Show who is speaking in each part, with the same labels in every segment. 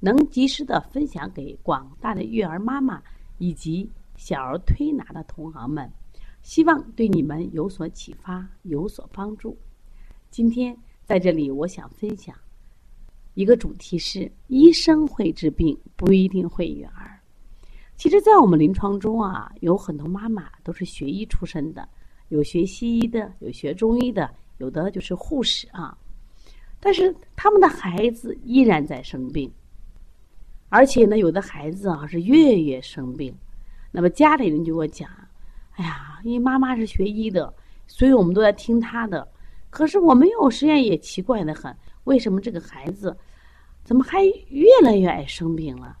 Speaker 1: 能及时的分享给广大的育儿妈妈以及小儿推拿的同行们，希望对你们有所启发，有所帮助。今天在这里，我想分享一个主题是：医生会治病，不一定会育儿。其实，在我们临床中啊，有很多妈妈都是学医出身的，有学西医的，有学中医的，有的就是护士啊。但是，他们的孩子依然在生病。而且呢，有的孩子啊是月月生病，那么家里人就给我讲：“哎呀，因为妈妈是学医的，所以我们都在听她的。可是我没有实验也奇怪的很，为什么这个孩子怎么还越来越爱生病了？”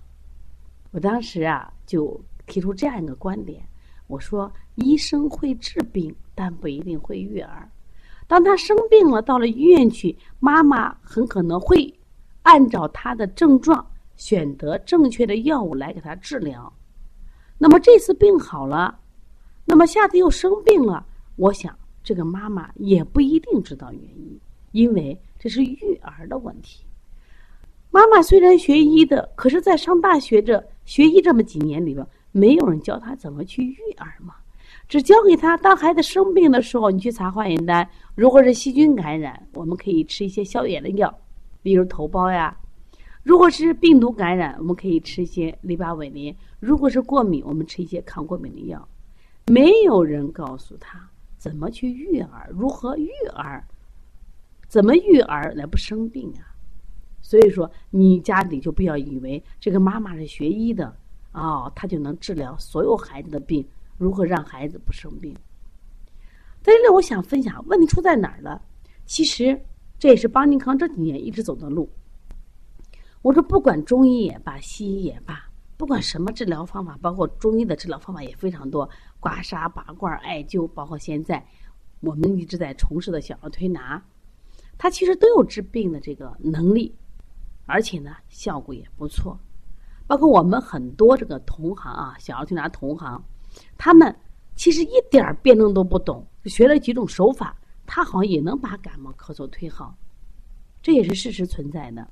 Speaker 1: 我当时啊就提出这样一个观点：我说，医生会治病，但不一定会育儿。当他生病了，到了医院去，妈妈很可能会按照他的症状。选择正确的药物来给他治疗，那么这次病好了，那么下次又生病了。我想这个妈妈也不一定知道原因，因为这是育儿的问题。妈妈虽然学医的，可是，在上大学这学医这么几年里边，没有人教她怎么去育儿嘛，只教给她当孩子生病的时候，你去查化验单。如果是细菌感染，我们可以吃一些消炎的药，比如头孢呀。如果是病毒感染，我们可以吃一些利巴韦林；如果是过敏，我们吃一些抗过敏的药。没有人告诉他怎么去育儿，如何育儿，怎么育儿来不生病啊？所以说，你家里就不要以为这个妈妈是学医的哦，她就能治疗所有孩子的病，如何让孩子不生病？在这里，我想分享问题出在哪儿了？其实这也是邦尼康这几年一直走的路。我说，不管中医也罢，西医也罢，不管什么治疗方法，包括中医的治疗方法也非常多，刮痧、拔罐、艾灸，包括现在我们一直在从事的小儿推拿，它其实都有治病的这个能力，而且呢，效果也不错。包括我们很多这个同行啊，小儿推拿同行，他们其实一点辩证都不懂，学了几种手法，他好像也能把感冒咳嗽推好，这也是事实存在的。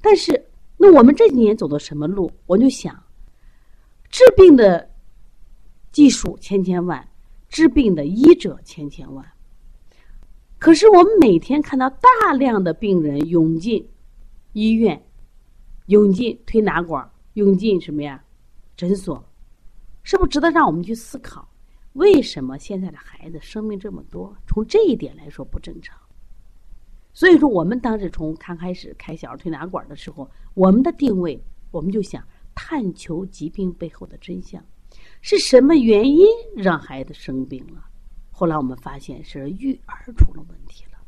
Speaker 1: 但是，那我们这几年走的什么路？我就想，治病的技术千千万，治病的医者千千万。可是我们每天看到大量的病人涌进医院，涌进推拿馆，涌进什么呀？诊所，是不是值得让我们去思考？为什么现在的孩子生病这么多？从这一点来说不正常。所以说，我们当时从刚开始开小儿推拿馆的时候，我们的定位，我们就想探求疾病背后的真相，是什么原因让孩子生病了？后来我们发现是育儿出了问题了。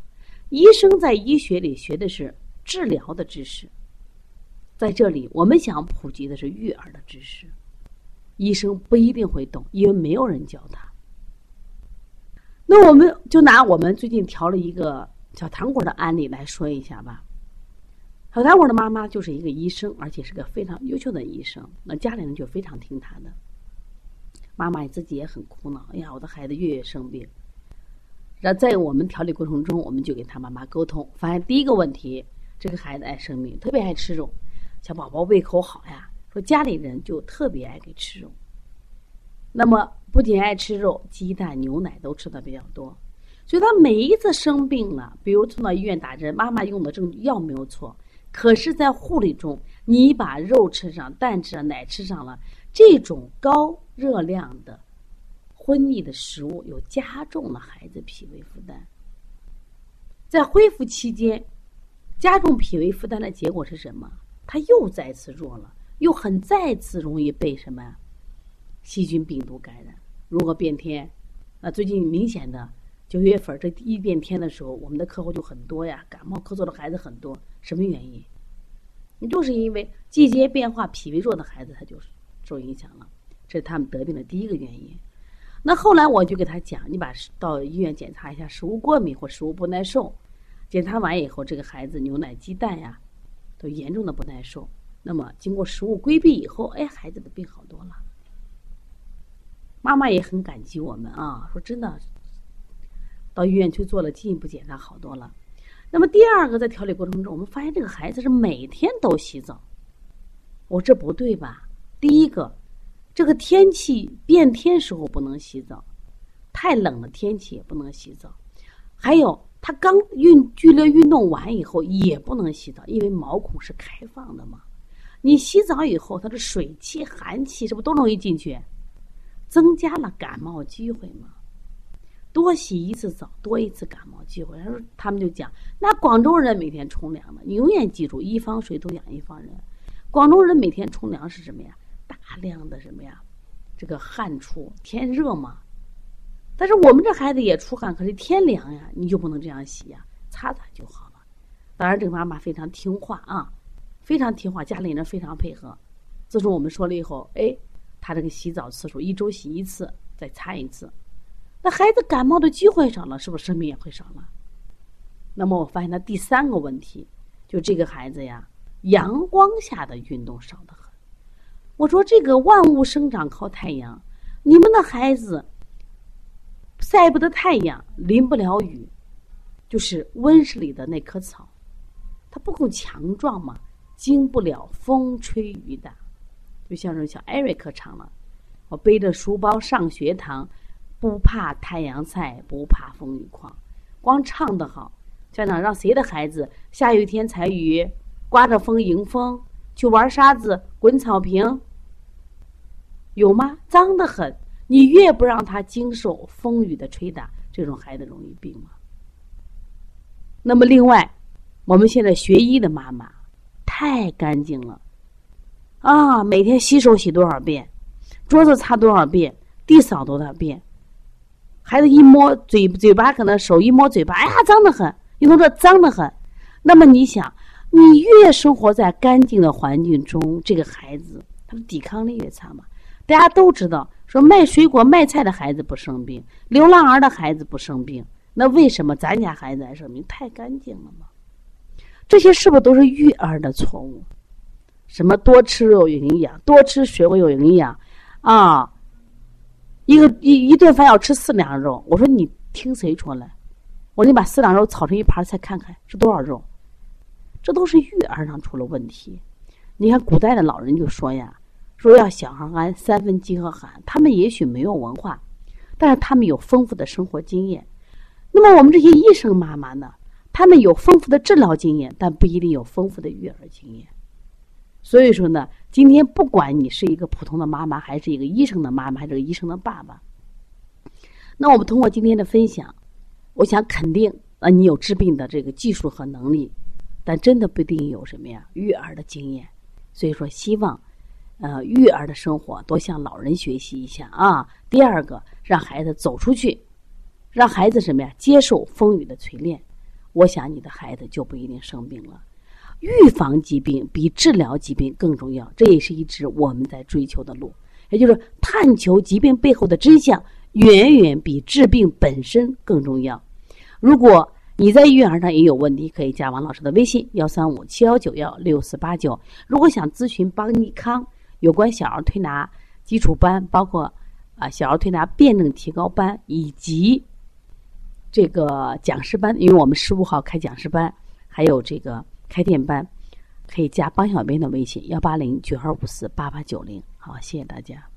Speaker 1: 医生在医学里学的是治疗的知识，在这里我们想普及的是育儿的知识，医生不一定会懂，因为没有人教他。那我们就拿我们最近调了一个。小糖果的案例来说一下吧。小糖果的妈妈就是一个医生，而且是个非常优秀的医生。那家里人就非常听他的。妈妈自己也很苦恼，哎呀，我的孩子月月生病。那在我们调理过程中，我们就给他妈妈沟通，发现第一个问题，这个孩子爱生病，特别爱吃肉。小宝宝胃口好呀，说家里人就特别爱给吃肉。那么不仅爱吃肉，鸡蛋、牛奶都吃的比较多。所以他每一次生病了，比如送到医院打针，妈妈用的这药没有错，可是，在护理中，你把肉吃上、蛋吃上、奶吃上了，这种高热量的荤腻的食物，又加重了孩子脾胃负担。在恢复期间，加重脾胃负担的结果是什么？他又再次弱了，又很再次容易被什么细菌、病毒感染。如果变天，啊，最近明显的。九月份这第一变天的时候，我们的客户就很多呀，感冒咳嗽的孩子很多。什么原因？你就是因为季节变化，脾胃弱的孩子他就受影响了。这是他们得病的第一个原因。那后来我就给他讲，你把到医院检查一下食物过敏或食物不耐受。检查完以后，这个孩子牛奶、鸡蛋呀，都严重的不耐受。那么经过食物规避以后，哎，孩子的病好多了。妈妈也很感激我们啊，说真的，到医院去做了进一步检查，好多了。那么第二个，在调理过程中，我们发现这个孩子是每天都洗澡。我这不对吧？第一个，这个天气变天时候不能洗澡，太冷的天气也不能洗澡。还有，他刚运剧烈运动完以后也不能洗澡，因为毛孔是开放的嘛。你洗澡以后，它的水气、寒气是不是都容易进去？增加了感冒机会嘛？多洗一次澡，多一次感冒机会。他说，他们就讲，那广州人每天冲凉的，你永远记住，一方水土养一方人。广州人每天冲凉是什么呀？大量的什么呀？这个汗出，天热嘛。但是我们这孩子也出汗，可是天凉呀，你就不能这样洗呀，擦擦就好了。当然，这个妈妈非常听话啊，非常听话，家里人非常配合。自从我们说了以后，哎。他这个洗澡次数一周洗一次，再擦一次，那孩子感冒的机会少了，是不是生病也会少了？那么我发现他第三个问题，就这个孩子呀，阳光下的运动少得很。我说这个万物生长靠太阳，你们的孩子晒不得太阳，淋不了雨，就是温室里的那棵草，它不够强壮嘛，经不了风吹雨打。就像是小艾瑞克唱了，我背着书包上学堂，不怕太阳晒，不怕风雨狂。光唱的好，家长让谁的孩子下雨天踩雨，刮着风迎风去玩沙子、滚草坪？有吗？脏得很。你越不让他经受风雨的吹打，这种孩子容易病吗？那么另外，我们现在学医的妈妈太干净了。啊，每天洗手洗多少遍，桌子擦多少遍，地扫多少遍。孩子一摸嘴嘴巴，可能手一摸嘴巴，哎呀，脏得很。你都说脏得很，那么你想，你越生活在干净的环境中，这个孩子他的抵抗力越差嘛？大家都知道，说卖水果卖菜的孩子不生病，流浪儿的孩子不生病，那为什么咱家孩子爱生病？太干净了嘛？这些是不是都是育儿的错误？什么多吃肉有营养，多吃水果有营养，啊，一个一一顿饭要吃四两肉。我说你听谁说的？我说你把四两肉炒成一盘菜看看是多少肉？这都是育儿上出了问题。你看古代的老人就说呀，说要小孩安三分饥和寒。他们也许没有文化，但是他们有丰富的生活经验。那么我们这些医生妈妈呢？他们有丰富的治疗经验，但不一定有丰富的育儿经验。所以说呢，今天不管你是一个普通的妈妈，还是一个医生的妈妈，还是个医生的爸爸，那我们通过今天的分享，我想肯定啊，你有治病的这个技术和能力，但真的不一定有什么呀育儿的经验。所以说，希望呃育儿的生活多向老人学习一下啊。第二个，让孩子走出去，让孩子什么呀接受风雨的锤炼，我想你的孩子就不一定生病了。预防疾病比治疗疾病更重要，这也是一直我们在追求的路。也就是探求疾病背后的真相，远远比治病本身更重要。如果你在育儿上也有问题，可以加王老师的微信：幺三五七幺九幺六四八九。如果想咨询邦尼康有关小儿推拿基础班，包括啊小儿推拿辩证提高班以及这个讲师班，因为我们十五号开讲师班，还有这个。开店班可以加帮小编的微信：幺八零九二五四八八九零。好，谢谢大家。